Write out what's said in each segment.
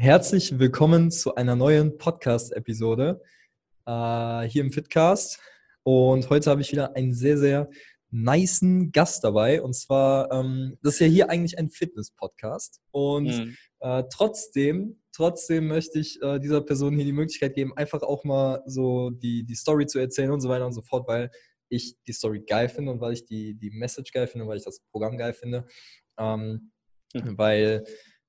Herzlich willkommen zu einer neuen Podcast-Episode äh, hier im Fitcast. Und heute habe ich wieder einen sehr, sehr niceen Gast dabei. Und zwar, ähm, das ist ja hier eigentlich ein Fitness-Podcast. Und mhm. äh, trotzdem, trotzdem möchte ich äh, dieser Person hier die Möglichkeit geben, einfach auch mal so die, die Story zu erzählen und so weiter und so fort, weil ich die Story geil finde und weil ich die, die Message geil finde und weil ich das Programm geil finde. Ähm, mhm. Weil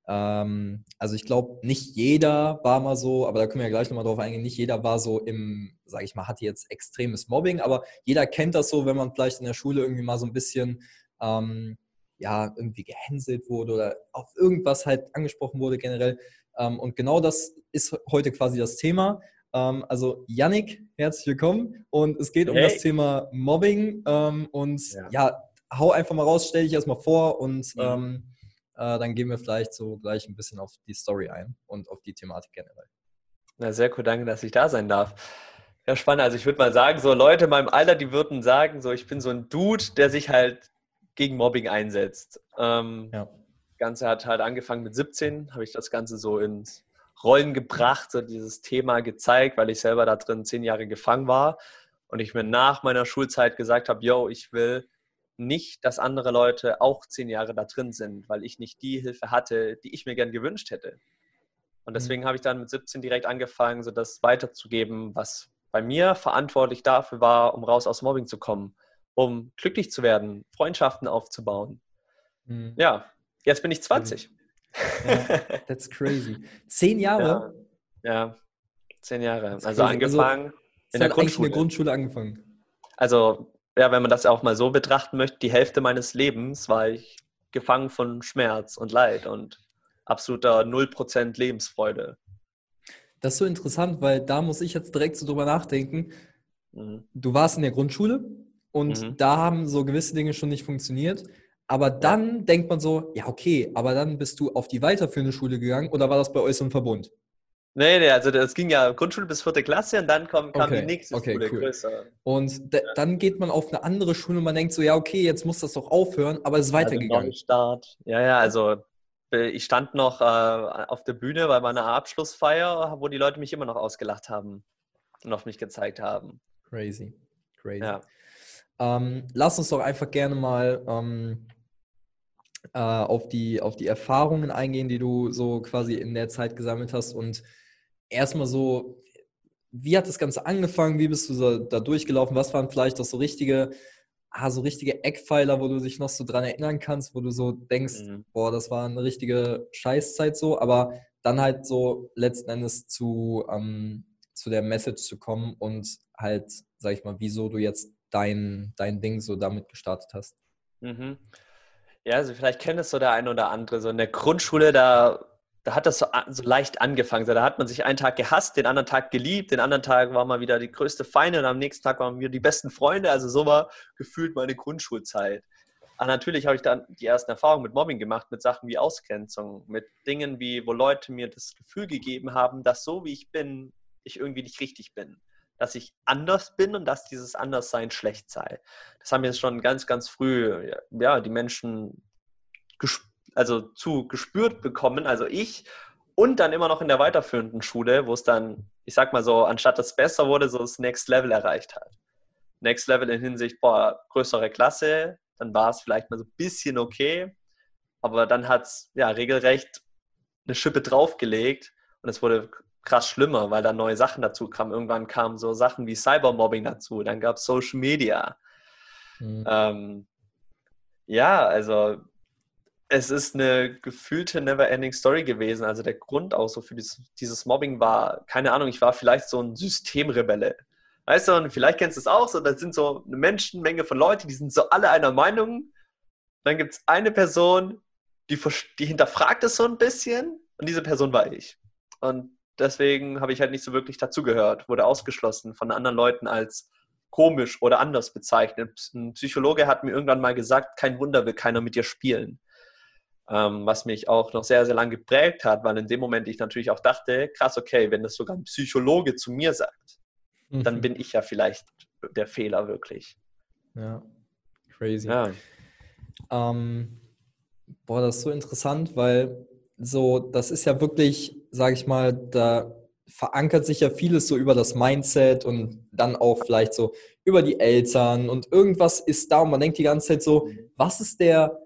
also ich glaube, nicht jeder war mal so, aber da können wir ja gleich nochmal drauf eingehen, nicht jeder war so im, sage ich mal, hatte jetzt extremes Mobbing, aber jeder kennt das so, wenn man vielleicht in der Schule irgendwie mal so ein bisschen, ähm, ja, irgendwie gehänselt wurde oder auf irgendwas halt angesprochen wurde generell. Ähm, und genau das ist heute quasi das Thema. Ähm, also Yannick, herzlich willkommen und es geht um hey. das Thema Mobbing ähm, und ja. ja. hau einfach mal raus, stell dich erstmal vor und mhm ähm, äh, dann gehen wir vielleicht so gleich ein bisschen auf die Story ein und auf die Thematik generell. Na, sehr cool, danke, dass ich da sein darf. Ja, spannend. Also ich würde mal sagen, so Leute in meinem Alter, die würden sagen, so ich bin so ein Dude, der sich halt gegen Mobbing einsetzt. Ähm, ja. Das Ganze hat halt angefangen mit 17, habe ich das Ganze so ins Rollen gebracht, so dieses Thema gezeigt, weil ich selber da drin zehn Jahre gefangen war und ich mir nach meiner Schulzeit gesagt habe, yo, ich will nicht, dass andere Leute auch zehn Jahre da drin sind, weil ich nicht die Hilfe hatte, die ich mir gern gewünscht hätte. Und mhm. deswegen mhm. habe ich dann mit 17 direkt angefangen, so das weiterzugeben, was bei mir verantwortlich dafür war, um raus aus Mobbing zu kommen, um glücklich zu werden, Freundschaften aufzubauen. Mhm. Ja, jetzt bin ich 20. Ja, that's crazy. Zehn Jahre? Ja, ja zehn Jahre. Also, also angefangen also, in der Grundschule. in der Grundschule angefangen. Also ja, wenn man das auch mal so betrachten möchte, die Hälfte meines Lebens war ich gefangen von Schmerz und Leid und absoluter 0% Lebensfreude. Das ist so interessant, weil da muss ich jetzt direkt so drüber nachdenken. Mhm. Du warst in der Grundschule und mhm. da haben so gewisse Dinge schon nicht funktioniert. Aber dann denkt man so, ja, okay, aber dann bist du auf die weiterführende Schule gegangen oder war das bei euch so ein Verbund? Nee, nee, also das ging ja Grundschule bis vierte Klasse und dann kam, kam okay, die nächste okay, Schule cool. größer. Und ja. dann geht man auf eine andere Schule und man denkt so, ja, okay, jetzt muss das doch aufhören, aber es ist also weitergegangen. Also Start. Ja, ja, also ich stand noch äh, auf der Bühne bei meiner Abschlussfeier, wo die Leute mich immer noch ausgelacht haben und auf mich gezeigt haben. Crazy, crazy. Ja. Ähm, lass uns doch einfach gerne mal ähm, äh, auf, die, auf die Erfahrungen eingehen, die du so quasi in der Zeit gesammelt hast und erstmal so, wie hat das Ganze angefangen? Wie bist du so da durchgelaufen? Was waren vielleicht auch so richtige, ah, so richtige Eckpfeiler, wo du dich noch so dran erinnern kannst, wo du so denkst, mhm. boah, das war eine richtige Scheißzeit so, aber dann halt so letzten Endes zu, ähm, zu der Message zu kommen und halt, sag ich mal, wieso du jetzt dein, dein Ding so damit gestartet hast. Mhm. Ja, also vielleicht kennt es so der eine oder andere. So in der Grundschule, da da hat das so, so, leicht angefangen. da hat man sich einen Tag gehasst, den anderen Tag geliebt, den anderen Tag war man wieder die größte Feinde und am nächsten Tag waren wir die besten Freunde. Also so war gefühlt meine Grundschulzeit. Aber natürlich habe ich dann die ersten Erfahrungen mit Mobbing gemacht, mit Sachen wie Ausgrenzung, mit Dingen wie, wo Leute mir das Gefühl gegeben haben, dass so wie ich bin, ich irgendwie nicht richtig bin. Dass ich anders bin und dass dieses Anderssein schlecht sei. Das haben jetzt schon ganz, ganz früh, ja, die Menschen gespürt also zu gespürt bekommen, also ich, und dann immer noch in der weiterführenden Schule, wo es dann, ich sag mal so, anstatt dass es besser wurde, so das Next Level erreicht hat. Next Level in Hinsicht, boah, größere Klasse, dann war es vielleicht mal so ein bisschen okay, aber dann hat es ja regelrecht eine Schippe draufgelegt und es wurde krass schlimmer, weil da neue Sachen dazu kamen. Irgendwann kamen so Sachen wie Cybermobbing dazu, dann gab es Social Media. Mhm. Ähm, ja, also es ist eine gefühlte Never-Ending Story gewesen. Also der Grund auch so für dieses, dieses, Mobbing war, keine Ahnung, ich war vielleicht so ein Systemrebelle. Weißt du, und vielleicht kennst du es auch, so, da sind so eine Menschenmenge von Leuten, die sind so alle einer Meinung. Dann gibt es eine Person, die, die hinterfragt es so ein bisschen und diese Person war ich. Und deswegen habe ich halt nicht so wirklich dazugehört, wurde ausgeschlossen von anderen Leuten als komisch oder anders bezeichnet. Ein Psychologe hat mir irgendwann mal gesagt, kein Wunder will keiner mit dir spielen ähm, was mich auch noch sehr, sehr lange geprägt hat, weil in dem Moment ich natürlich auch dachte, krass, okay, wenn das sogar ein Psychologe zu mir sagt, mhm. dann bin ich ja vielleicht der Fehler wirklich. Ja, crazy. Ja. Ähm, boah, das ist so interessant, weil so, das ist ja wirklich, sage ich mal, da verankert sich ja vieles so über das Mindset und dann auch vielleicht so über die Eltern und irgendwas ist da und man denkt die ganze Zeit so, was ist der,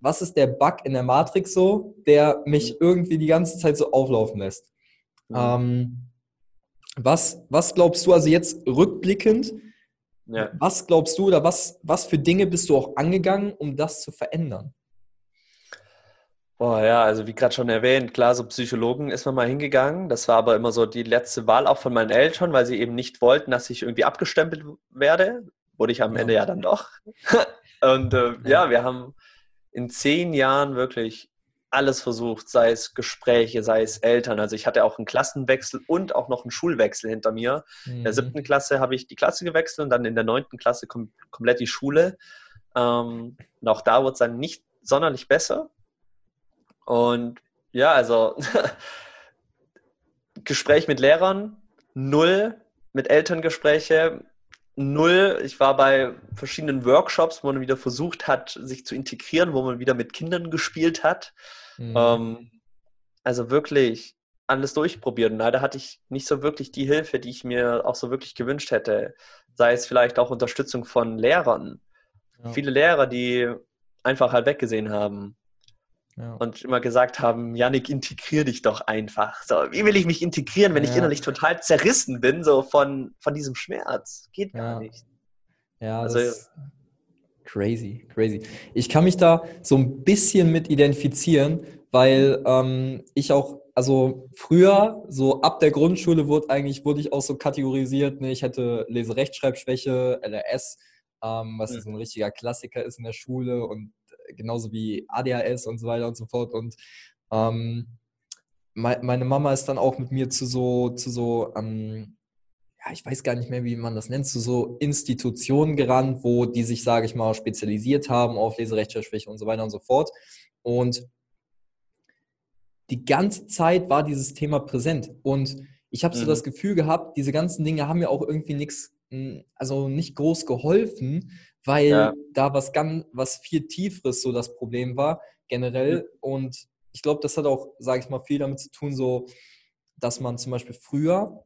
was ist der Bug in der Matrix so, der mich irgendwie die ganze Zeit so auflaufen lässt? Mhm. Ähm, was, was glaubst du, also jetzt rückblickend, ja. was glaubst du oder was, was für Dinge bist du auch angegangen, um das zu verändern? Boah, ja, also wie gerade schon erwähnt, klar, so Psychologen ist man mal hingegangen. Das war aber immer so die letzte Wahl auch von meinen Eltern, weil sie eben nicht wollten, dass ich irgendwie abgestempelt werde. Wurde ich am ja. Ende ja dann doch. Und äh, ja. ja, wir haben in zehn Jahren wirklich alles versucht, sei es Gespräche, sei es Eltern. Also ich hatte auch einen Klassenwechsel und auch noch einen Schulwechsel hinter mir. Mhm. In der mhm. siebten Klasse habe ich die Klasse gewechselt und dann in der neunten Klasse kom komplett die Schule. Ähm, und auch da wurde es dann nicht sonderlich besser. Und ja, also Gespräch mit Lehrern, null, mit Elterngespräche, null. Ich war bei verschiedenen Workshops, wo man wieder versucht hat, sich zu integrieren, wo man wieder mit Kindern gespielt hat. Mhm. Ähm, also wirklich alles durchprobiert. Und leider hatte ich nicht so wirklich die Hilfe, die ich mir auch so wirklich gewünscht hätte. Sei es vielleicht auch Unterstützung von Lehrern. Ja. Viele Lehrer, die einfach halt weggesehen haben. Ja. Und immer gesagt haben, Janik, integrier dich doch einfach. So, wie will ich mich integrieren, wenn ja. ich innerlich total zerrissen bin, so von, von diesem Schmerz? Geht gar ja. nicht. Ja, also, crazy, crazy. Ich kann mich da so ein bisschen mit identifizieren, weil ähm, ich auch, also früher, so ab der Grundschule wurde eigentlich, wurde ich auch so kategorisiert, ne, ich hätte Leserechtschreibschwäche, LRS, ähm, was mhm. so ein richtiger Klassiker ist in der Schule und genauso wie ADHS und so weiter und so fort. Und ähm, meine Mama ist dann auch mit mir zu so, zu so, ähm, ja, ich weiß gar nicht mehr, wie man das nennt, zu so Institutionen gerannt, wo die sich, sage ich mal, spezialisiert haben auf Leserechtschreibschwäche und so weiter und so fort. Und die ganze Zeit war dieses Thema präsent. Und ich habe so mhm. das Gefühl gehabt, diese ganzen Dinge haben mir auch irgendwie nichts, also nicht groß geholfen, weil ja. da was ganz, was viel tieferes so das Problem war, generell. Und ich glaube, das hat auch, sage ich mal, viel damit zu tun, so, dass man zum Beispiel früher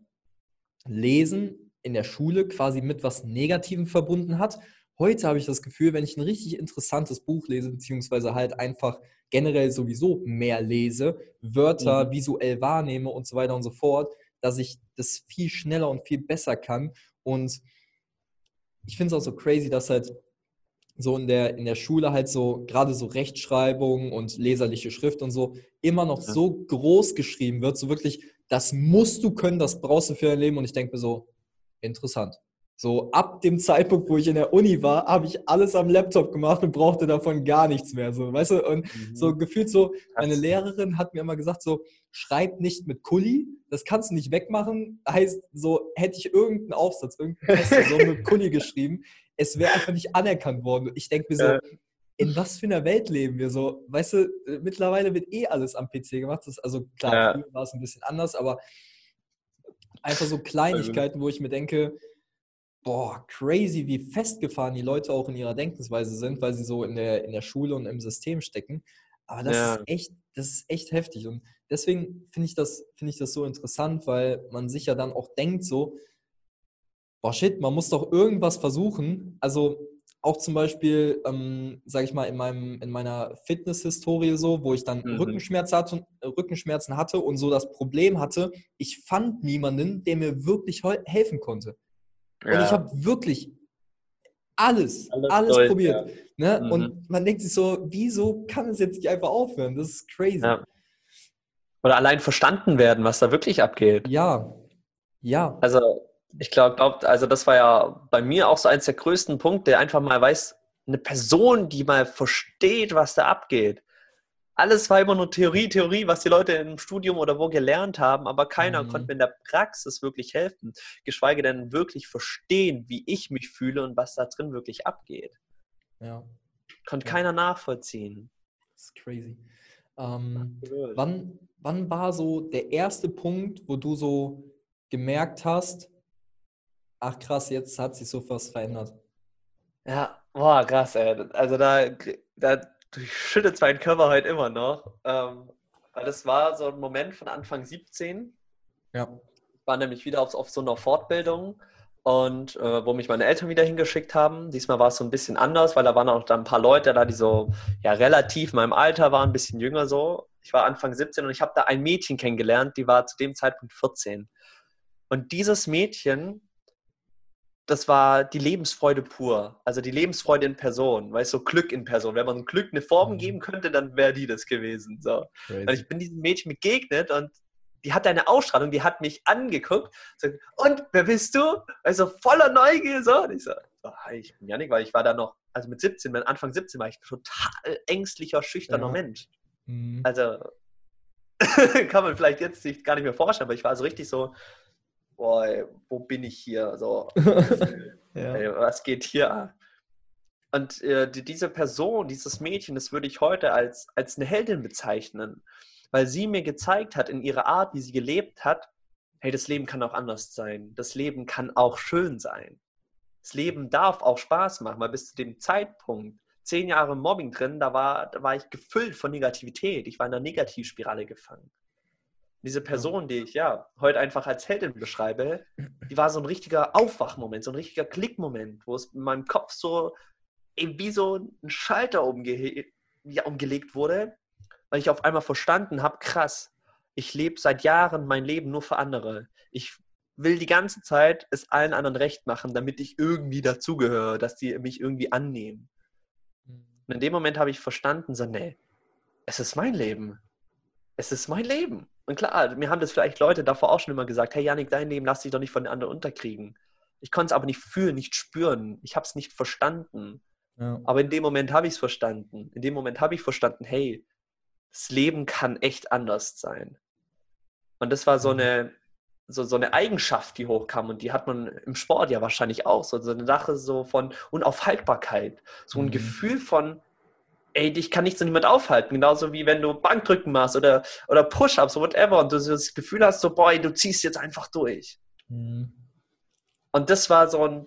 Lesen in der Schule quasi mit was Negativem verbunden hat. Heute habe ich das Gefühl, wenn ich ein richtig interessantes Buch lese, beziehungsweise halt einfach generell sowieso mehr lese, Wörter mhm. visuell wahrnehme und so weiter und so fort, dass ich das viel schneller und viel besser kann. Und ich finde es auch so crazy, dass halt so in der, in der Schule halt so, gerade so Rechtschreibung und leserliche Schrift und so, immer noch ja. so groß geschrieben wird, so wirklich, das musst du können, das brauchst du für dein Leben. Und ich denke mir so, interessant. So ab dem Zeitpunkt, wo ich in der Uni war, habe ich alles am Laptop gemacht und brauchte davon gar nichts mehr. So, weißt du, und mhm. so gefühlt so, meine Lehrerin hat mir immer gesagt, so, schreib nicht mit Kuli, das kannst du nicht wegmachen. Heißt, so hätte ich irgendeinen Aufsatz, irgendeinen Test so mit Kuli geschrieben, es wäre einfach nicht anerkannt worden. Ich denke mir so, in was für einer Welt leben wir so? Weißt du, mittlerweile wird eh alles am PC gemacht. Das, also klar, ja. früher war es ein bisschen anders, aber einfach so Kleinigkeiten, wo ich mir denke, boah, crazy, wie festgefahren die Leute auch in ihrer Denkensweise sind, weil sie so in der, in der Schule und im System stecken. Aber das ja. ist echt, das ist echt heftig. Und deswegen finde ich, das, find ich das so interessant, weil man sich ja dann auch denkt, so, boah, shit, man muss doch irgendwas versuchen. Also auch zum Beispiel, ähm, sage ich mal, in, meinem, in meiner Fitness-Historie so, wo ich dann mhm. Rückenschmerzen, hatte, Rückenschmerzen hatte und so das Problem hatte, ich fand niemanden, der mir wirklich helfen konnte. Ja. Und ich habe wirklich alles, alles, alles durch, probiert. Ja. Ne? Mhm. Und man denkt sich so, wieso kann es jetzt nicht einfach aufhören? Das ist crazy. Ja. Oder allein verstanden werden, was da wirklich abgeht. Ja, ja. Also ich glaube, glaub, also das war ja bei mir auch so eins der größten Punkte, einfach mal weiß, eine Person, die mal versteht, was da abgeht alles war immer nur Theorie, Theorie, was die Leute im Studium oder wo gelernt haben, aber keiner mhm. konnte mir in der Praxis wirklich helfen, geschweige denn wirklich verstehen, wie ich mich fühle und was da drin wirklich abgeht. Ja. Konnte ja. keiner nachvollziehen. Das ist crazy. Ähm, wann, wann war so der erste Punkt, wo du so gemerkt hast, ach krass, jetzt hat sich so was verändert? Ja, boah, krass, ey. Also da, da durchschüttet meinen Körper heute immer noch. Ähm, Weil das war so ein Moment von Anfang 17. Ja. Ich war nämlich wieder auf, auf so einer Fortbildung und äh, wo mich meine Eltern wieder hingeschickt haben. Diesmal war es so ein bisschen anders, weil da waren auch dann ein paar Leute da, die so ja relativ meinem Alter waren, ein bisschen jünger so. Ich war Anfang 17 und ich habe da ein Mädchen kennengelernt, die war zu dem Zeitpunkt 14. Und dieses Mädchen, das war die Lebensfreude pur. Also die Lebensfreude in Person, weißt du, so Glück in Person. Wenn man Glück eine Form Mhm. geben könnte, dann wäre die das gewesen. So. Crazy. Und ich bin diesem Mädchen begegnet und die hatte eine Ausstrahlung, die hat mich angeguckt. Sagt, und wer bist du? Also voller Neugier. So. Und ich so, hi, ich bin Janik, weil ich war da noch, also mit 17, mit Anfang 17 war ich total ängstlicher, schüchterner Ja. Mensch. Mhm. Also kann man vielleicht jetzt sich gar nicht mehr vorstellen, aber ich war so richtig so, boah, ey, wo bin ich hier? So, ja. ey, was geht hier ab? Und äh, die, diese Person, dieses Mädchen, das würde ich heute als, als eine Heldin bezeichnen, weil sie mir gezeigt hat in ihrer Art, wie sie gelebt hat, hey, das Leben kann auch anders sein. Das Leben kann auch schön sein. Das Leben darf auch Spaß machen, weil bis zu dem Zeitpunkt, zehn Jahre Mobbing drin, da war, da war ich gefüllt von Negativität. Ich war in einer Negativspirale gefangen. Diese Person, die ich ja heute einfach als Heldin beschreibe, die war so ein richtiger Aufwachmoment, so ein richtiger Klickmoment, wo es in meinem Kopf so eben wie so ein Schalter umge ja, umgelegt wurde, weil ich auf einmal verstanden habe, krass, ich lebe seit Jahren mein Leben nur für andere. Ich will die ganze Zeit es allen anderen recht machen, damit ich irgendwie dazugehöre, dass die mich irgendwie annehmen. Und in dem Moment habe ich verstanden, so, nee, es ist mein Leben. Es ist mein Leben. Und klar, mir haben das vielleicht Leute davor auch schon immer gesagt, hey Janik, dein Leben lass dich doch nicht von den anderen unterkriegen. Ich konnte es aber nicht fühlen, nicht spüren. Ich habe es nicht verstanden. Ja. Aber in dem Moment habe ich es verstanden. In dem Moment habe ich verstanden, hey, das Leben kann echt anders sein. Und das war so Mhm. eine, so, so eine Eigenschaft, die hochkam. Und die hat man im Sport ja wahrscheinlich auch. So, so eine Sache so von Unaufhaltbarkeit. So ein Mhm. Gefühl von, ey, dich kann nichts und niemand aufhalten. Genauso wie wenn du Bankdrücken machst oder, oder Push-Ups oder whatever. Und du das Gefühl hast, so, boy, du ziehst jetzt einfach durch. Mhm. Und das war so, ein,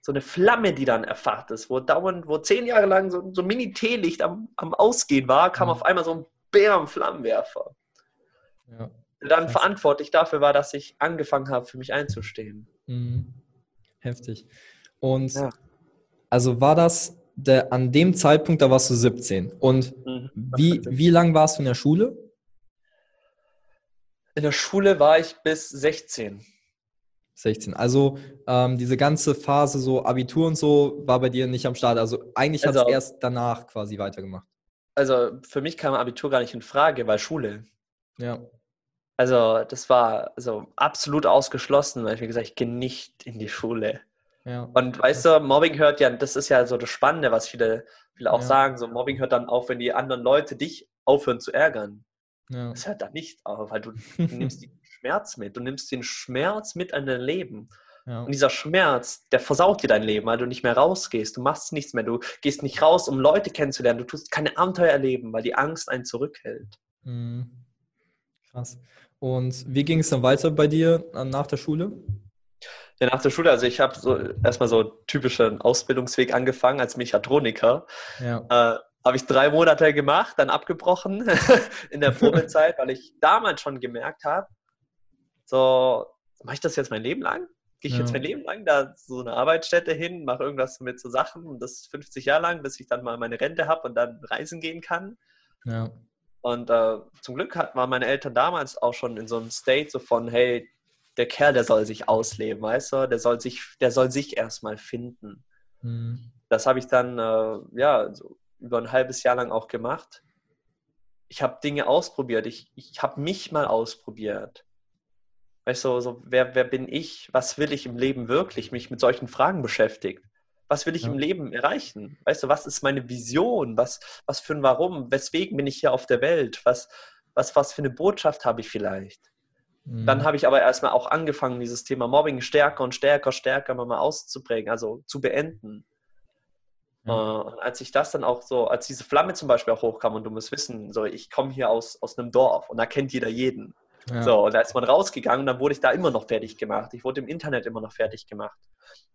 so eine Flamme, die dann erfacht ist, wo dauernd, wo zehn Jahre lang so, so ein Mini-Teelicht am, am Ausgehen war, kam Mhm. auf einmal so ein Bären-Flammenwerfer, Ja. der dann Krass. verantwortlich dafür war, dass ich angefangen habe, für mich einzustehen. Mhm. Heftig. Und Ja. also war das der, an dem Zeitpunkt, da warst du 17. Und Mhm. wie, wie lang warst du in der Schule? In der Schule war ich bis 16. 16. Also ähm, diese ganze Phase, so Abitur und so, war bei dir nicht am Start. Also eigentlich hat es Also- erst danach quasi weitergemacht. Also für mich kam Abitur gar nicht in Frage, weil Schule. Ja. Also das war also absolut ausgeschlossen, weil ich mir gesagt, ich gehe nicht in die Schule. Ja. Und weißt du, Mobbing hört ja, das ist ja so das Spannende, was viele, viele auch Ja. sagen. So Mobbing hört dann auf, wenn die anderen Leute dich aufhören zu ärgern. ja. Das hört dann nicht auf, weil du, du nimmst den Schmerz mit. Du nimmst den Schmerz mit in dein Leben. ja. Und dieser Schmerz, der versaut dir dein Leben, weil du nicht mehr rausgehst. Du machst nichts mehr. Du gehst nicht raus, um Leute kennenzulernen. Du tust keine Abenteuer erleben, weil die Angst einen zurückhält. Mhm. Krass. Und wie ging es dann weiter bei dir äh, nach der Schule? Ja, nach der Schule, also ich habe so erstmal so einen typischen Ausbildungsweg angefangen als Mechatroniker. Ja. Äh, habe ich drei Monate gemacht, dann abgebrochen in der Probezeit, weil ich damals schon gemerkt habe, so, mache ich das jetzt mein Leben lang? Gehe ich Ja. jetzt mein Leben lang da so eine Arbeitsstätte hin, mache irgendwas mit so Sachen und das 50 Jahre lang, bis ich dann mal meine Rente habe und dann reisen gehen kann. Ja. Und äh, zum Glück hat, waren meine Eltern damals auch schon in so einem State so von, hey, der Kerl, der soll sich ausleben, weißt du? Der soll sich, der soll sich erstmal finden Mhm. das habe ich dann äh, ja so über ein halbes Jahr lang auch gemacht. Ich habe Dinge ausprobiert. Ich, ich habe mich mal ausprobiert. Weißt du, so, wer, wer bin ich? Was will ich im Leben wirklich? Mich mit solchen Fragen beschäftigt. Was will ich Ja. im Leben erreichen? Weißt du, was ist meine Vision? Was, was für ein Warum? Weswegen bin ich hier auf der Welt? Was, was, was für eine Botschaft habe ich vielleicht? Mhm. Dann habe ich aber erstmal auch angefangen, dieses Thema Mobbing stärker und stärker, stärker mal auszuprägen, also zu beenden. Äh, Und als ich das dann auch so, als diese Flamme zum Beispiel auch hochkam und du musst wissen, so ich komme hier aus, aus einem Dorf und da kennt jeder jeden. Ja. So, und da ist man rausgegangen, dann wurde ich da immer noch fertig gemacht. Ich wurde im Internet immer noch fertig gemacht.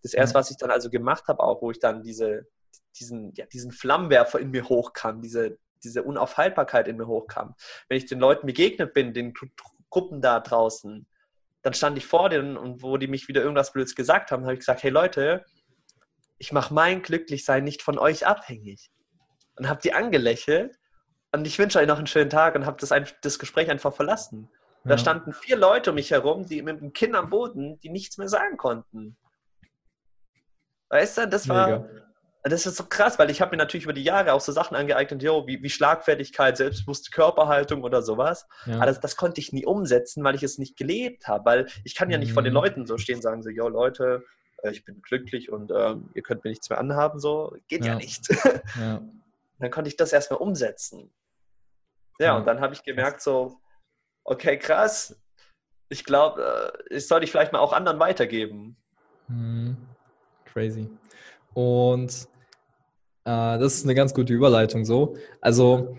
Das erste, was ich dann also gemacht habe, auch, wo ich dann diese, diesen, ja, diesen Flammenwerfer in mir hochkam, diese, diese Unaufhaltbarkeit in mir hochkam. Wenn ich den Leuten begegnet bin, den Gruppen da draußen, dann stand ich vor denen und wo die mich wieder irgendwas Blöds gesagt haben, habe ich gesagt, hey Leute, ich mache mein Glücklichsein nicht von euch abhängig. Und habe die angelächelt und ich wünsche euch noch einen schönen Tag und habe das, das Gespräch einfach verlassen. Ja. Da standen vier Leute um mich herum, die mit dem Kinn am Boden, die nichts mehr sagen konnten. Weißt du, das war, Mega. Das ist so krass, weil ich habe mir natürlich über die Jahre auch so Sachen angeeignet, yo, wie, wie Schlagfertigkeit, selbstbewusste Körperhaltung oder sowas. Ja. Aber das, das, konnte ich nie umsetzen, weil ich es nicht gelebt habe. Weil ich kann ja nicht mhm. vor den. Leuten so stehen und sagen so, yo Leute, äh, ich bin glücklich und ähm, ihr könnt mir nichts mehr anhaben, so. Geht ja, ja nicht. Ja. Dann konnte ich das erstmal umsetzen. Ja, und dann habe ich gemerkt so, okay, krass, ich glaube, äh, ich sollte ich vielleicht mal auch anderen weitergeben. Mhm. Crazy. Und äh, das ist eine ganz gute Überleitung so. Also,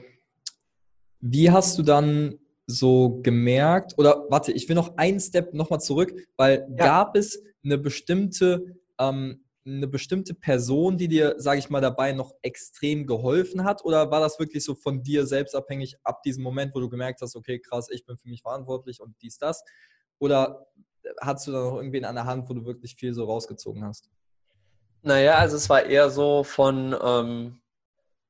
wie hast du dann so gemerkt, oder warte, ich will noch einen Step nochmal zurück, weil ja. gab es eine bestimmte, ähm, eine bestimmte Person, die dir, sage ich mal, dabei noch extrem geholfen hat? Oder war das wirklich so von dir selbst abhängig ab diesem Moment, wo du gemerkt hast, okay, krass, ich bin für mich verantwortlich und dies, das? Oder hattest du da noch irgendwen an der Hand, wo du wirklich viel so rausgezogen hast? Naja, also es war eher so von, ähm,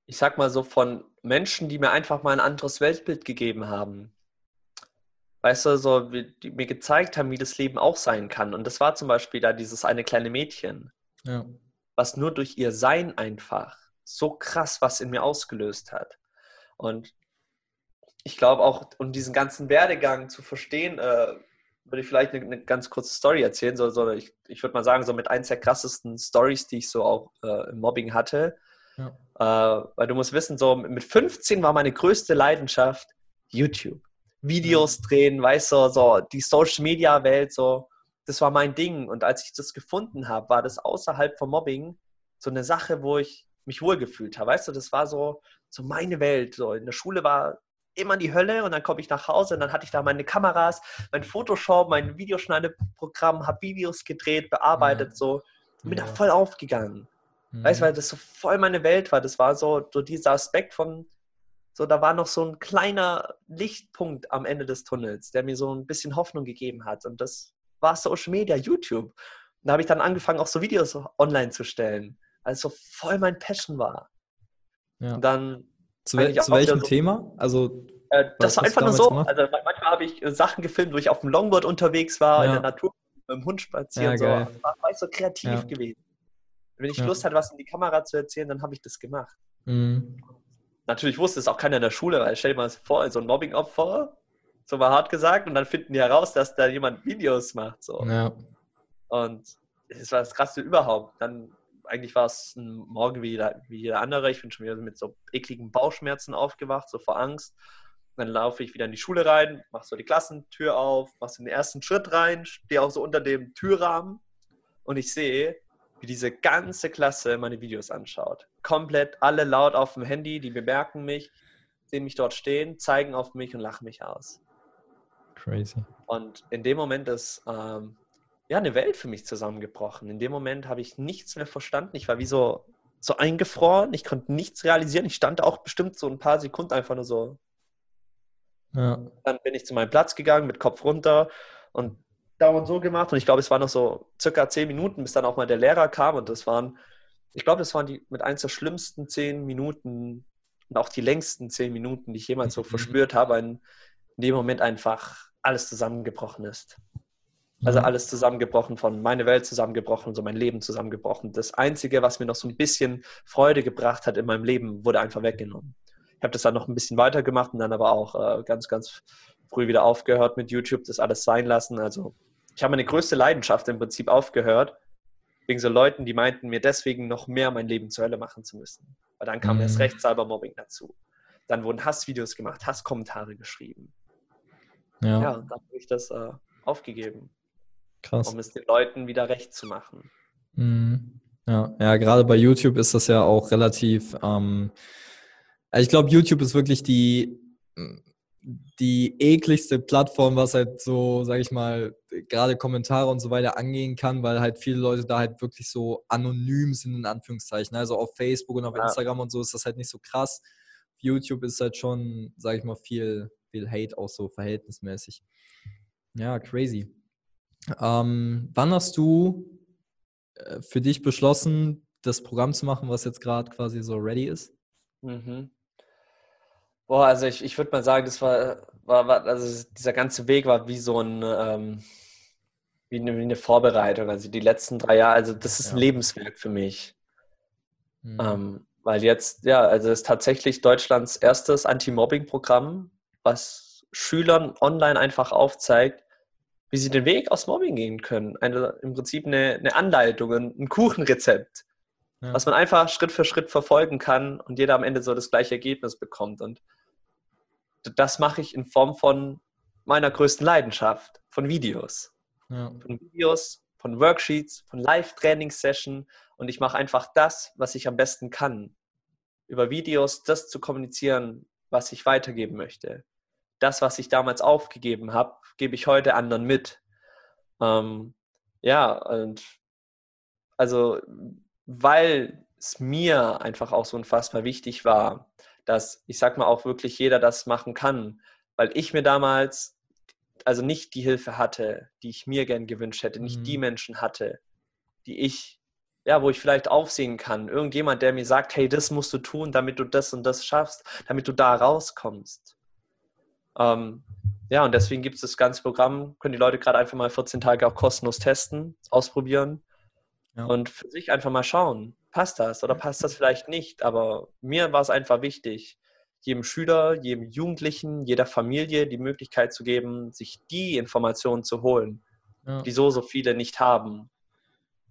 ich sag mal so, von Menschen, die mir einfach mal ein anderes Weltbild gegeben haben. Weißt du, so, die mir gezeigt haben, wie das Leben auch sein kann. Und das war zum Beispiel da dieses eine kleine Mädchen, ja. was nur durch ihr Sein einfach so krass was in mir ausgelöst hat. Und ich glaube auch, um diesen ganzen Werdegang zu verstehen, äh, würde ich vielleicht eine, eine, ganz kurze Story erzählen. So, so ich, ich würde mal sagen, so mit eins der krassesten Stories, die ich so auch äh, im Mobbing hatte. Ja. Äh, weil du musst wissen, so mit 15 war meine größte Leidenschaft YouTube. Videos ja. drehen, weißt du, so die Social Media Welt, so, das war mein Ding. Und als ich das gefunden habe, war das außerhalb vom Mobbing so eine Sache, wo ich mich wohlgefühlt habe. Weißt du, das war so, so meine Welt. So in der Schule war immer die Hölle und dann komme ich nach Hause und dann hatte ich da meine Kameras, mein Photoshop, mein Videoschneideprogramm, habe Videos gedreht, bearbeitet, ja. so. Bin ja. da voll aufgegangen. Mhm. Weißt du, weil das so voll meine Welt war. Das war so, so dieser Aspekt von, so, da war noch so ein kleiner Lichtpunkt am Ende des Tunnels, der mir so ein bisschen Hoffnung gegeben hat. Und das war Social Media, YouTube. Und da habe ich dann angefangen, auch so Videos online zu stellen, weil es so voll mein Passion war. Ja. Und dann zu, wel zu welchem so, Thema? Also, äh, das war einfach nur so. Gemacht? Also manchmal habe ich äh, Sachen gefilmt, wo ich auf dem Longboard unterwegs war, ja. in der Natur mit dem Hund spazieren. Ja, so. War, war ich so kreativ ja. gewesen. Wenn ich Lust hatte, was in die Kamera zu erzählen, dann habe ich das gemacht. Mhm. Natürlich wusste es auch keiner in der Schule, weil stell dir mal vor, so ein Mobbing-Opfer, so mal hart gesagt, und dann finden die heraus, dass da jemand Videos macht. So. Ja. Und das war das Krasse überhaupt. Dann eigentlich war es ein Morgen wie jeder, wie jeder andere. Ich bin schon wieder mit so ekligen Bauchschmerzen aufgewacht, so vor Angst. Dann laufe ich wieder in die Schule rein, mache so die Klassentür auf, mache so den ersten Schritt rein, stehe auch so unter dem Türrahmen und ich sehe, wie diese ganze Klasse meine Videos anschaut. Komplett alle laut auf dem Handy, die bemerken mich, sehen mich dort stehen, zeigen auf mich und lachen mich aus. Crazy. Und in dem Moment ist ähm, ja, eine Welt für mich zusammengebrochen. In dem Moment habe ich nichts mehr verstanden. Ich war wie so, so eingefroren. Ich konnte nichts realisieren. Ich stand auch bestimmt so ein paar Sekunden einfach nur so. Ja. Dann bin ich zu meinem Platz gegangen mit Kopf runter und dauernd so gemacht. Und ich glaube, es waren noch so circa zehn Minuten, bis dann auch mal der Lehrer kam. Und das waren, ich glaube, das waren die mit eins der schlimmsten zehn Minuten und auch die längsten zehn Minuten, die ich jemals so mhm. verspürt habe, in dem Moment einfach alles zusammengebrochen ist. Also mhm. alles zusammengebrochen, von meine Welt zusammengebrochen, so mein Leben zusammengebrochen. Das Einzige, was mir noch so ein bisschen Freude gebracht hat in meinem Leben, wurde einfach weggenommen. Ich habe das dann noch ein bisschen weitergemacht und dann aber auch äh, ganz, ganz früh wieder aufgehört mit YouTube, das alles sein lassen. Also ich habe meine größte Leidenschaft im Prinzip aufgehört, wegen so Leuten, die meinten, mir deswegen noch mehr mein Leben zur Hölle machen zu müssen. Weil dann kam mhm. erst recht Cybermobbing dazu. Dann wurden Hassvideos gemacht, Hasskommentare geschrieben. Ja, ja und dann habe ich das äh, aufgegeben. Krass. Um es den Leuten wieder recht zu machen. Mhm. Ja, ja, gerade bei YouTube ist das ja auch relativ. Ähm, also ich glaube, YouTube ist wirklich die, die ekligste Plattform, was halt so, sage ich mal, gerade Kommentare und so weiter angehen kann, weil halt viele Leute da halt wirklich so anonym sind, in Anführungszeichen. Also auf Facebook und auf ja. Instagram und so ist das halt nicht so krass. YouTube ist halt schon, sage ich mal, viel, viel Hate auch so verhältnismäßig. Ja, crazy. Ähm, wann hast du äh, für dich beschlossen, das Programm zu machen, was jetzt gerade quasi so ready ist? Mhm. Boah, also ich, ich würde mal sagen, das war, war, war, also dieser ganze Weg war wie so ein, ähm, wie, eine, wie eine, Vorbereitung. Also die letzten drei Jahre, also das ist ja. ein Lebenswerk für mich. Mhm. Ähm, weil jetzt, ja, also es ist tatsächlich Deutschlands erstes Anti-Mobbing-Programm, was Schülern online einfach aufzeigt, wie sie den Weg aus Mobbing gehen können. Eine, Im Prinzip eine, eine Anleitung, ein Kuchenrezept, ja. was man einfach Schritt für Schritt verfolgen kann und jeder am Ende so das gleiche Ergebnis bekommt. Und das mache ich in Form von meiner größten Leidenschaft, von Videos. Ja. Von Videos, von Worksheets, von Live-Training-Session und ich mache einfach das, was ich am besten kann. Über Videos das zu kommunizieren, was ich weitergeben möchte das, was ich damals aufgegeben habe, gebe ich heute anderen mit. Ähm, ja, und also, weil es mir einfach auch so unfassbar wichtig war, dass ich sag mal auch wirklich jeder das machen kann, weil ich mir damals also nicht die Hilfe hatte, die ich mir gern gewünscht hätte, nicht mhm. die Menschen hatte, die ich, ja, wo ich vielleicht aufsehen kann. Irgendjemand, der mir sagt, hey, das musst du tun, damit du das und das schaffst, damit du da rauskommst. Ähm, ja, und deswegen gibt es das ganze Programm, können die Leute gerade einfach mal 14 Tage auch kostenlos testen, ausprobieren ja. und für sich einfach mal schauen, passt das oder passt das vielleicht nicht. Aber mir war es einfach wichtig, jedem Schüler, jedem Jugendlichen, jeder Familie die Möglichkeit zu geben, sich die Informationen zu holen, ja. die so, so viele nicht haben.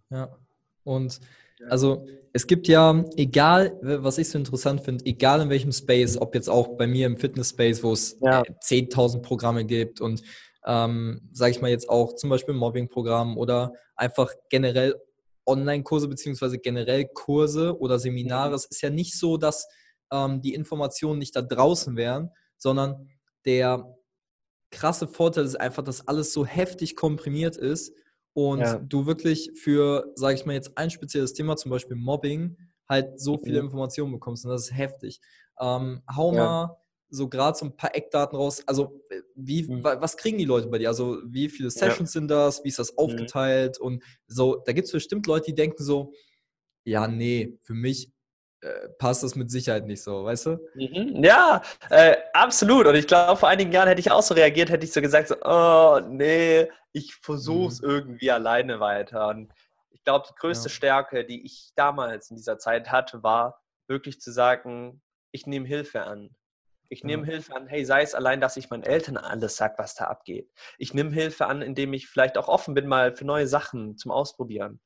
Ja, und also es gibt ja, egal, was ich so interessant finde, egal in welchem Space, ob jetzt auch bei mir im Fitness-Space, wo es ja. 10.000 Programme gibt und ähm, sage ich mal jetzt auch zum Beispiel Mobbing-Programm oder einfach generell Online-Kurse beziehungsweise generell Kurse oder Seminare. Es ist ja nicht so, dass ähm, die Informationen nicht da draußen wären, sondern der krasse Vorteil ist einfach, dass alles so heftig komprimiert ist und ja. du wirklich für, sage ich mal jetzt, ein spezielles Thema, zum Beispiel Mobbing, halt so viele mhm. Informationen bekommst und das ist heftig. Ähm, hau ja. mal so gerade so ein paar Eckdaten raus. Also wie, mhm. was kriegen die Leute bei dir? Also wie viele Sessions ja. sind das? Wie ist das mhm. aufgeteilt? Mhm. Und so, da gibt es bestimmt Leute, die denken so, ja, nee, für mich äh, passt das mit Sicherheit nicht so, weißt du? Mhm. Ja, äh, absolut. Und ich glaube, vor einigen Jahren hätte ich auch so reagiert, hätte ich so gesagt, so, oh nee, ich versuche es mhm. irgendwie alleine weiter. Und ich glaube, die größte ja. Stärke, die ich damals in dieser Zeit hatte, war wirklich zu sagen, ich nehme Hilfe an. Ich nehme ja. Hilfe an, hey, sei es allein, dass ich meinen Eltern alles sage, was da abgeht. Ich nehme Hilfe an, indem ich vielleicht auch offen bin mal für neue Sachen zum Ausprobieren.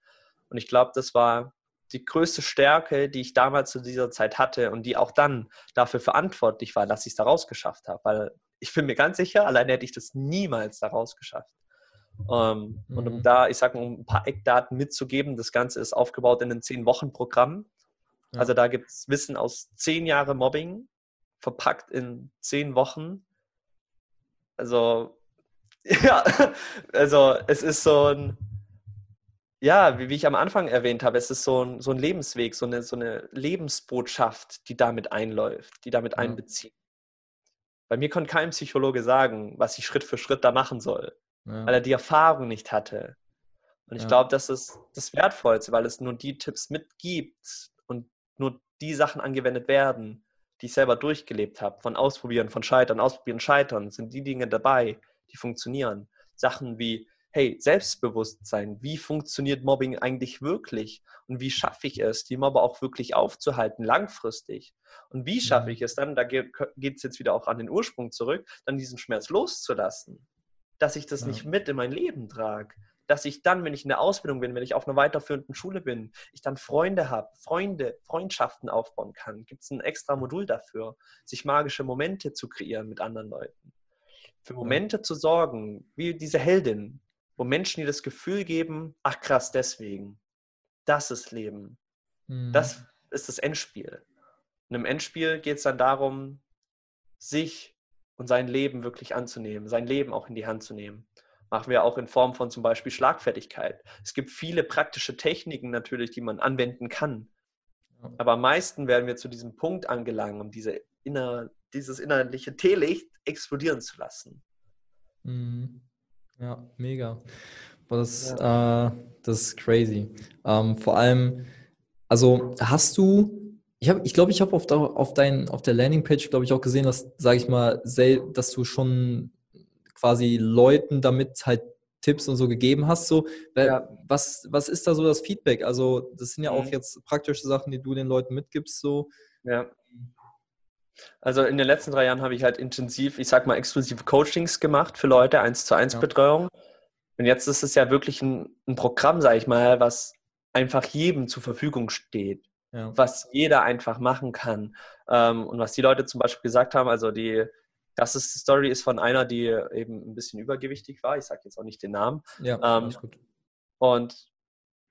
Und ich glaube, das war die größte Stärke, die ich damals zu dieser Zeit hatte und die auch dann dafür verantwortlich war, dass ich es da rausgeschafft habe. Weil ich bin mir ganz sicher, alleine hätte ich das niemals da rausgeschafft. Ähm, mhm. Und um mhm. da, ich sage mal, um ein paar Eckdaten mitzugeben, das Ganze ist aufgebaut in einem Zehn-Wochen-Programm. Ja. Also da gibt es Wissen aus zehn Jahren Mobbing, verpackt in zehn Wochen. Also, ja, also es ist so ein ja, wie, wie, ich am Anfang erwähnt habe, es ist so ein, so ein Lebensweg, so eine, so eine Lebensbotschaft, die damit einläuft, die damit ja. einbezieht. Bei mir konnte kein Psychologe sagen, was ich Schritt für Schritt da machen soll, ja. weil er die Erfahrung nicht hatte. Und ich ja. glaube, das ist das Wertvollste, weil es nur die Tipps mitgibt und nur die Sachen angewendet werden, die ich selber durchgelebt habe. Von Ausprobieren, von Scheitern, Ausprobieren, Scheitern sind die Dinge dabei, die funktionieren. Sachen wie hey, Selbstbewusstsein, wie funktioniert Mobbing eigentlich wirklich und wie schaffe ich es, die Mobber auch wirklich aufzuhalten, langfristig. Und wie schaffe ich es dann, da geht es jetzt wieder auch an den Ursprung zurück, dann diesen Schmerz loszulassen, dass ich das ja. nicht mit in mein Leben trage, dass ich dann, wenn ich in der Ausbildung bin, wenn ich auf einer weiterführenden Schule bin, ich dann Freunde habe, Freunde, Freundschaften aufbauen kann. Gibt es ein extra Modul dafür, sich magische Momente zu kreieren mit anderen Leuten. Für Momente zu sorgen, wie diese Heldin, wo Menschen dir das Gefühl geben, ach krass, deswegen. Das ist Leben. Mhm. Das ist das Endspiel. Und im Endspiel geht es dann darum, sich und sein Leben wirklich anzunehmen, sein Leben auch in die Hand zu nehmen. Machen wir auch in Form von zum Beispiel Schlagfertigkeit. Es gibt viele praktische Techniken natürlich, die man anwenden kann. Aber am meisten werden wir zu diesem Punkt angelangen, um diese inner, dieses innerliche Teelicht explodieren zu lassen. Mhm. Ja, mega. Das, ja. äh, das ist crazy. Ähm, vor allem, also hast du, ich glaube, ich, glaub, ich habe auf, der, auf, dein, auf der Landingpage, glaube ich, auch gesehen, dass, sage ich mal, dass du schon quasi Leuten damit halt Tipps und so gegeben hast. So, ja. was, was ist da so das Feedback? Also, das sind ja auch mhm. jetzt praktische Sachen, die du den Leuten mitgibst. So. Ja. Also in den letzten drei Jahren habe ich halt intensiv, ich sag mal, exklusive Coachings gemacht für Leute, eins zu eins Betreuung. Und jetzt ist es ja wirklich ein, ein Programm, sage ich mal, was einfach jedem zur Verfügung steht, ja. was jeder einfach machen kann. Ähm, und was die Leute zum Beispiel gesagt haben, also die das ist die Story ist von einer, die eben ein bisschen übergewichtig war. Ich sage jetzt auch nicht den Namen. Ja, ähm, gut. Und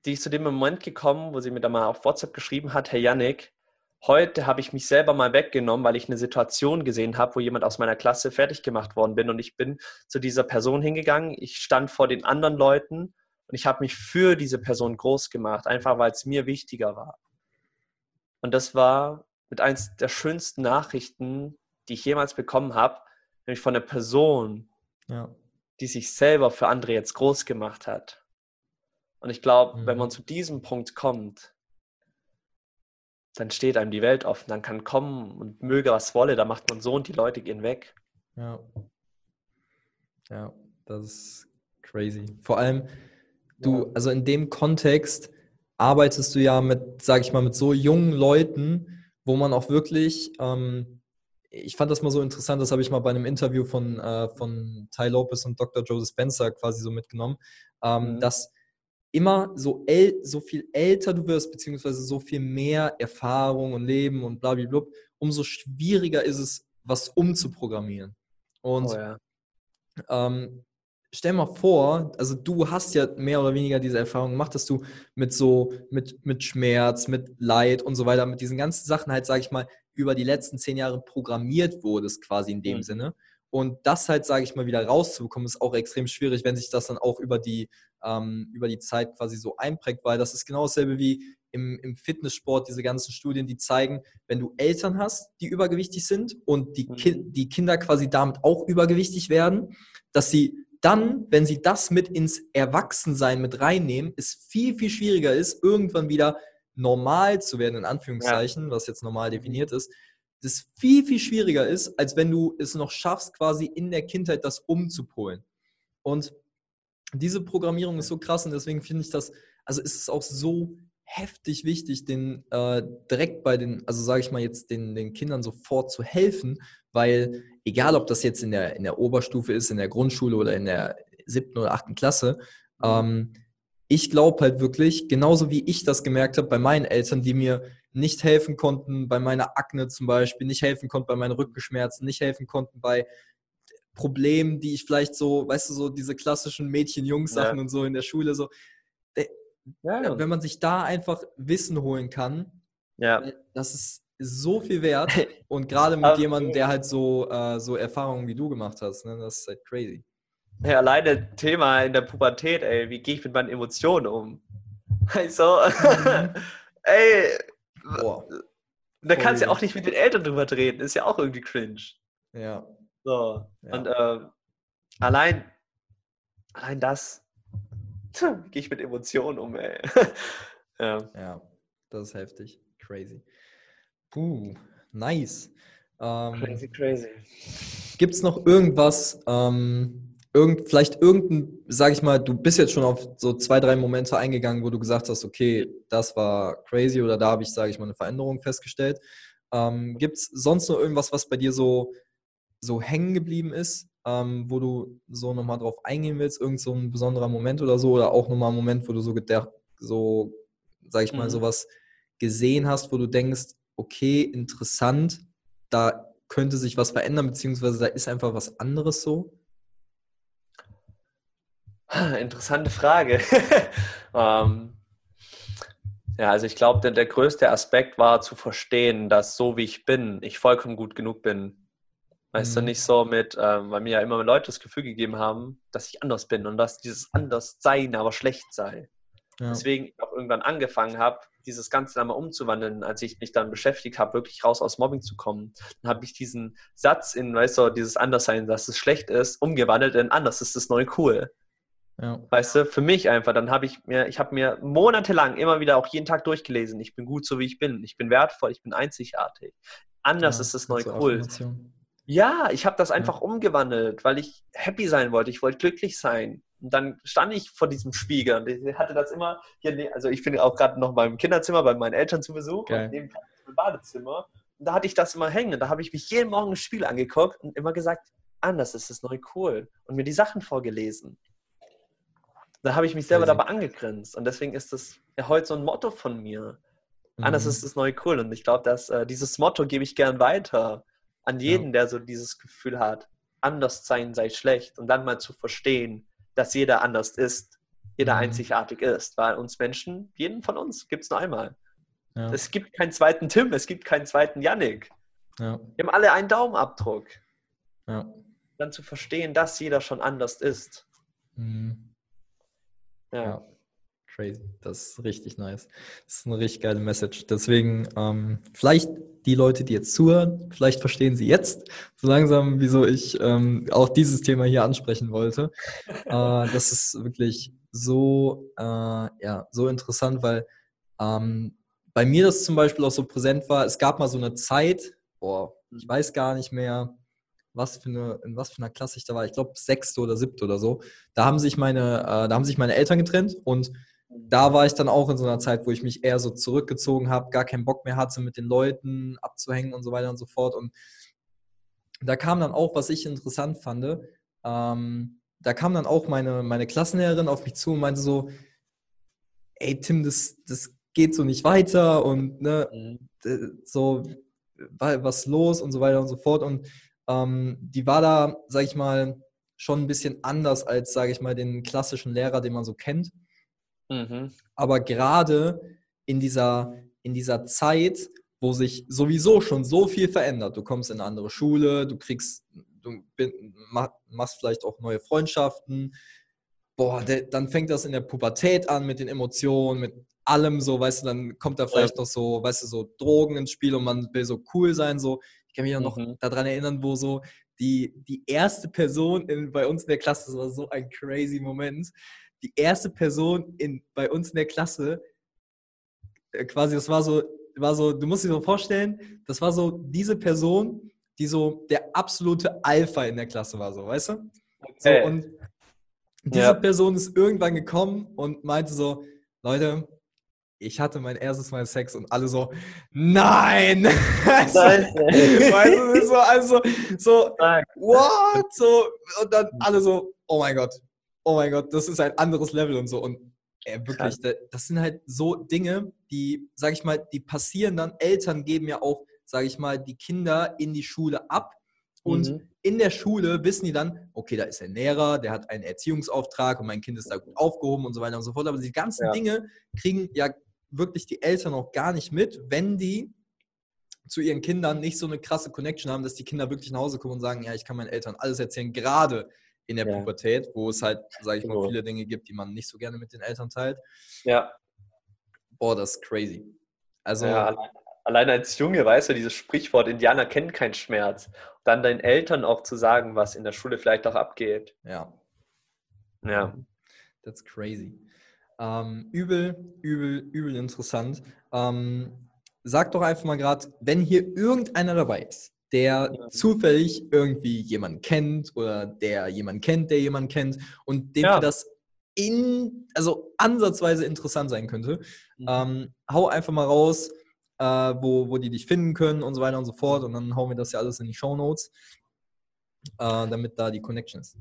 die ist zu dem Moment gekommen, wo sie mir da mal auf WhatsApp geschrieben hat, hey Yannick, heute habe ich mich selber mal weggenommen, weil ich eine Situation gesehen habe, wo jemand aus meiner Klasse fertig gemacht worden bin und ich bin zu dieser Person hingegangen. Ich stand vor den anderen Leuten und ich habe mich für diese Person groß gemacht, einfach weil es mir wichtiger war. Und das war mit eins der schönsten Nachrichten, die ich jemals bekommen habe, nämlich von einer Person, ja. die sich selber für andere jetzt groß gemacht hat. Und ich glaube, mhm. wenn man zu diesem Punkt kommt, dann steht einem die Welt offen, dann kann kommen und möge was wolle, da macht man so und die Leute gehen weg. Ja. Ja, das ist crazy. Vor allem, du, also in dem Kontext arbeitest du ja mit, sag ich mal, mit so jungen Leuten, wo man auch wirklich ähm, ich fand das mal so interessant, das habe ich mal bei einem Interview von, äh, von Ty Lopez und Dr. Joseph Spencer quasi so mitgenommen, ähm, mhm. dass immer so, el so viel älter du wirst, beziehungsweise so viel mehr Erfahrung und Leben und blablabla, umso schwieriger ist es, was umzuprogrammieren. Und oh, ja. ähm, stell mal vor, also du hast ja mehr oder weniger diese Erfahrung gemacht, dass du mit so, mit, mit Schmerz, mit Leid und so weiter, mit diesen ganzen Sachen halt, sage ich mal, über die letzten zehn Jahre programmiert wurdest, quasi in dem mhm. Sinne. Und das halt, sage ich mal, wieder rauszubekommen, ist auch extrem schwierig, wenn sich das dann auch über die, ähm, über die Zeit quasi so einprägt, weil das ist genau dasselbe wie im, im Fitnesssport, diese ganzen Studien, die zeigen, wenn du Eltern hast, die übergewichtig sind und die, Ki mhm. die Kinder quasi damit auch übergewichtig werden, dass sie dann, wenn sie das mit ins Erwachsensein mit reinnehmen, es viel, viel schwieriger ist, irgendwann wieder normal zu werden, in Anführungszeichen, ja. was jetzt normal definiert ist, das viel, viel schwieriger ist, als wenn du es noch schaffst, quasi in der Kindheit das umzupolen. Und diese Programmierung ist so krass und deswegen finde ich das, also ist es auch so heftig wichtig, den äh, direkt bei den, also sage ich mal jetzt, den, den Kindern sofort zu helfen, weil egal, ob das jetzt in der, in der Oberstufe ist, in der Grundschule oder in der siebten oder achten Klasse, mhm. ähm, ich glaube halt wirklich, genauso wie ich das gemerkt habe bei meinen Eltern, die mir nicht helfen konnten bei meiner Akne zum Beispiel, nicht helfen konnten bei meinen Rückenschmerzen, nicht helfen konnten bei Problemen, die ich vielleicht so, weißt du, so diese klassischen Mädchen-Jungs-Sachen ja. und so in der Schule, so. Ja, wenn man sich da einfach Wissen holen kann, ja. das ist so viel wert. Und gerade mit jemandem, der halt so, äh, so Erfahrungen wie du gemacht hast, ne, das ist halt crazy. Ja, alleine Thema in der Pubertät, ey, wie gehe ich mit meinen Emotionen um? Also, mhm. ey, Boah. da kannst du ja auch nicht mit den Eltern drüber reden, ist ja auch irgendwie cringe. Ja. So, ja. und äh, allein, allein das, gehe ich mit Emotionen um, ey. ja. ja, das ist heftig, crazy. Puh, nice. Ähm, crazy, crazy. Gibt es noch irgendwas, ähm, irgend, vielleicht irgendein, sag ich mal, du bist jetzt schon auf so zwei, drei Momente eingegangen, wo du gesagt hast, okay, das war crazy oder da habe ich, sage ich mal, eine Veränderung festgestellt. Ähm, Gibt es sonst noch irgendwas, was bei dir so, so hängen geblieben ist, ähm, wo du so nochmal drauf eingehen willst? Irgend so ein besonderer Moment oder so? Oder auch nochmal ein Moment, wo du so, so sag ich mal, mhm. sowas gesehen hast, wo du denkst, okay, interessant, da könnte sich was verändern, beziehungsweise da ist einfach was anderes so? Interessante Frage. ähm, ja, also ich glaube, der, der größte Aspekt war zu verstehen, dass so wie ich bin, ich vollkommen gut genug bin. Weißt mhm. du, nicht so mit, ähm, weil mir ja immer Leute das Gefühl gegeben haben, dass ich anders bin und dass dieses Anderssein aber schlecht sei. Ja. Deswegen auch irgendwann angefangen habe, dieses Ganze dann mal umzuwandeln, als ich mich dann beschäftigt habe, wirklich raus aus Mobbing zu kommen. Dann habe ich diesen Satz in, weißt du, dieses Anderssein, dass es schlecht ist, umgewandelt in anders ist das neu cool. Ja. Weißt du, für mich einfach, dann habe ich mir, ich habe mir monatelang immer wieder auch jeden Tag durchgelesen, ich bin gut so wie ich bin, ich bin wertvoll, ich bin einzigartig. Anders ja, ist das neu cool. Ja, ich habe das einfach ja. umgewandelt, weil ich happy sein wollte, ich wollte glücklich sein. Und dann stand ich vor diesem Spiegel und ich hatte das immer hier, ne, also ich bin auch gerade noch beim Kinderzimmer bei meinen Eltern zu Besuch okay. und neben dem Badezimmer. Und da hatte ich das immer hängen. Da habe ich mich jeden Morgen im Spiegel angeguckt und immer gesagt, anders ist es neu cool. Und mir die Sachen vorgelesen. Da habe ich mich selber dabei angegrinst. Und deswegen ist das ja heute so ein Motto von mir. Mhm. Anders ist das neue cool. Und ich glaube, dass äh, dieses Motto gebe ich gern weiter an jeden, ja. der so dieses Gefühl hat, anders sein sei schlecht. Und dann mal zu verstehen, dass jeder anders ist, jeder mhm. einzigartig ist. Weil uns Menschen, jeden von uns, gibt es nur einmal. Ja. Es gibt keinen zweiten Tim, es gibt keinen zweiten Yannick. Ja. Wir haben alle einen Daumenabdruck. Ja. Dann zu verstehen, dass jeder schon anders ist. Mhm. Ja. ja. Crazy. Das ist richtig nice. Das ist eine richtig geile Message. Deswegen, ähm, vielleicht die Leute, die jetzt zuhören, vielleicht verstehen sie jetzt so langsam, wieso ich ähm, auch dieses Thema hier ansprechen wollte. äh, das ist wirklich so, äh, ja, so interessant, weil ähm, bei mir das zum Beispiel auch so präsent war. Es gab mal so eine Zeit, boah, ich weiß gar nicht mehr, was für eine, in was für einer Klasse ich da war. Ich glaube, sechste oder siebte oder so. Da haben sich meine, äh, da haben sich meine Eltern getrennt und da war ich dann auch in so einer Zeit, wo ich mich eher so zurückgezogen habe, gar keinen Bock mehr hatte, mit den Leuten abzuhängen und so weiter und so fort. Und da kam dann auch, was ich interessant fand, ähm, da kam dann auch meine, meine Klassenlehrerin auf mich zu und meinte so, ey Tim, das, das geht so nicht weiter und ne, mhm. so, was los und so weiter und so fort. Und ähm, die war da, sag ich mal, schon ein bisschen anders als, sage ich mal, den klassischen Lehrer, den man so kennt. Mhm. Aber gerade in dieser, in dieser Zeit, wo sich sowieso schon so viel verändert, du kommst in eine andere Schule, du kriegst, du machst vielleicht auch neue Freundschaften, boah, der, dann fängt das in der Pubertät an mit den Emotionen, mit allem so, weißt du, dann kommt da vielleicht ja. noch so, weißt du, so Drogen ins Spiel und man will so cool sein, so. Ich kann mich auch noch mhm. daran erinnern, wo so die, die erste Person in, bei uns in der Klasse, das war so ein crazy Moment, die erste Person in, bei uns in der Klasse, äh, quasi, das war so, war so, du musst dir so vorstellen, das war so diese Person, die so der absolute Alpha in der Klasse war, so, weißt du? So, und diese ja. Person ist irgendwann gekommen und meinte so, Leute, ich hatte mein erstes Mal Sex und alle so, nein! also, weißt du, so, also, so, what? So, und dann alle so, oh mein Gott, oh mein Gott, das ist ein anderes Level und so. Und äh, wirklich, das sind halt so Dinge, die, sag ich mal, die passieren dann. Eltern geben ja auch, sag ich mal, die Kinder in die Schule ab. Und mhm. in der Schule wissen die dann, okay, da ist ein Lehrer, der hat einen Erziehungsauftrag und mein Kind ist da gut aufgehoben und so weiter und so fort. Aber die ganzen ja. Dinge kriegen ja wirklich die Eltern auch gar nicht mit, wenn die zu ihren Kindern nicht so eine krasse Connection haben, dass die Kinder wirklich nach Hause kommen und sagen, ja, ich kann meinen Eltern alles erzählen, gerade in der ja. Pubertät, wo es halt, sage ich mal, genau. viele Dinge gibt, die man nicht so gerne mit den Eltern teilt. Ja. Boah, das ist crazy. Also. Ja, allein, als Junge, weißt du, dieses Sprichwort, Indianer kennen keinen Schmerz. dann deinen Eltern auch zu sagen, was in der Schule vielleicht auch abgeht. Ja. Ja. That's crazy. Ähm, übel, übel, übel interessant. Ähm, sag doch einfach mal gerade, wenn hier irgendeiner dabei ist, der ja. zufällig irgendwie jemanden kennt oder der jemanden kennt, der jemanden kennt und dem ja. das in, also ansatzweise interessant sein könnte. Mhm. Ähm, hau einfach mal raus, äh, wo, wo die dich finden können und so weiter und so fort und dann hauen wir das ja alles in die Show Notes, äh, damit da die Connection ist.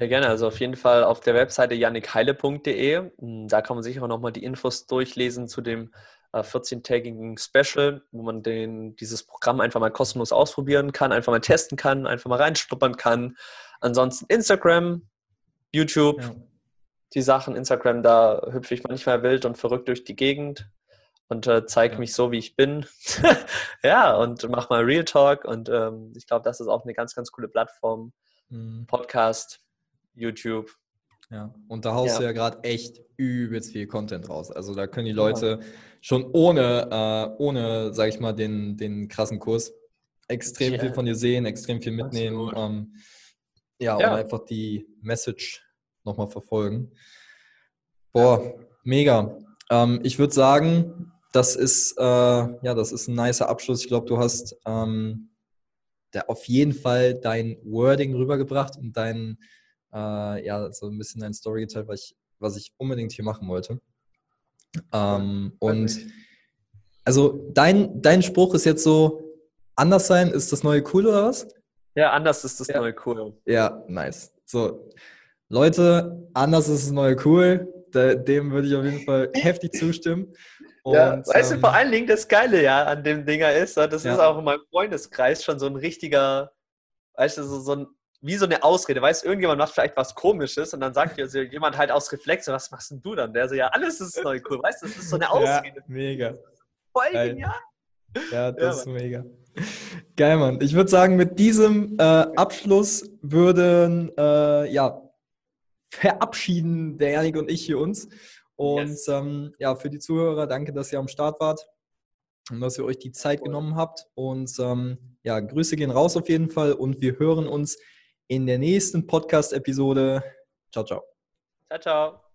Ja, gerne. Also auf jeden Fall auf der Webseite jannikheile.de. Da kann man sich auch nochmal die Infos durchlesen zu dem 14-tägigen äh, Special, wo man den, dieses Programm einfach mal kostenlos ausprobieren kann, einfach mal testen kann, einfach mal reinschnuppern kann. Ansonsten Instagram, YouTube, ja. die Sachen. Instagram, da hüpfe ich manchmal wild und verrückt durch die Gegend und äh, zeige ja. mich so, wie ich bin. ja, und mach mal Real Talk. Und ähm, ich glaube, das ist auch eine ganz, ganz coole Plattform. Mhm. Podcast, YouTube. Ja, und da haust ja. du ja gerade echt übelst viel Content raus. Also da können die Leute schon ohne, äh, ohne, sag ich mal, den, den krassen Kurs extrem yeah. viel von dir sehen, extrem viel mitnehmen. Ähm, ja, ja, und einfach die Message nochmal verfolgen. Boah, mega. Ähm, ich würde sagen, das ist, äh, ja, das ist ein nicer Abschluss. Ich glaube, du hast ähm, da auf jeden Fall dein Wording rübergebracht und dein, äh, ja, so ein bisschen dein Story geteilt, was ich, was ich unbedingt hier machen wollte. Ähm, und also dein, dein Spruch ist jetzt so, anders sein ist das neue cool oder was? Ja, anders ist das ja. neue cool. Ja, nice. So, Leute, anders ist das neue cool. Dem würde ich auf jeden Fall heftig zustimmen. Und, ja, weißt ähm, du, vor allen Dingen das Geile ja an dem Dinger ist, das ja. ist auch in meinem Freundeskreis schon so ein richtiger, weißt du, so, so ein, wie so eine Ausrede. Weißt du, irgendjemand macht vielleicht was Komisches und dann sagt dir also jemand halt aus Reflex, was machst denn du dann? Der so, ja, alles ist neu cool. Weißt du, das ist so eine Ausrede. Ja, mega. Voll genial. Ja, das ja, ist mega. Geil, Mann. Ich würde sagen, mit diesem äh, Abschluss würden, äh, ja, verabschieden der Janik und ich hier uns. Und yes. ähm, ja, für die Zuhörer, danke, dass ihr am Start wart und dass ihr euch die Zeit genommen habt. Und ähm, ja, Grüße gehen raus auf jeden Fall und wir hören uns in der nächsten Podcast-Episode. Ciao, ciao. Ciao, ciao.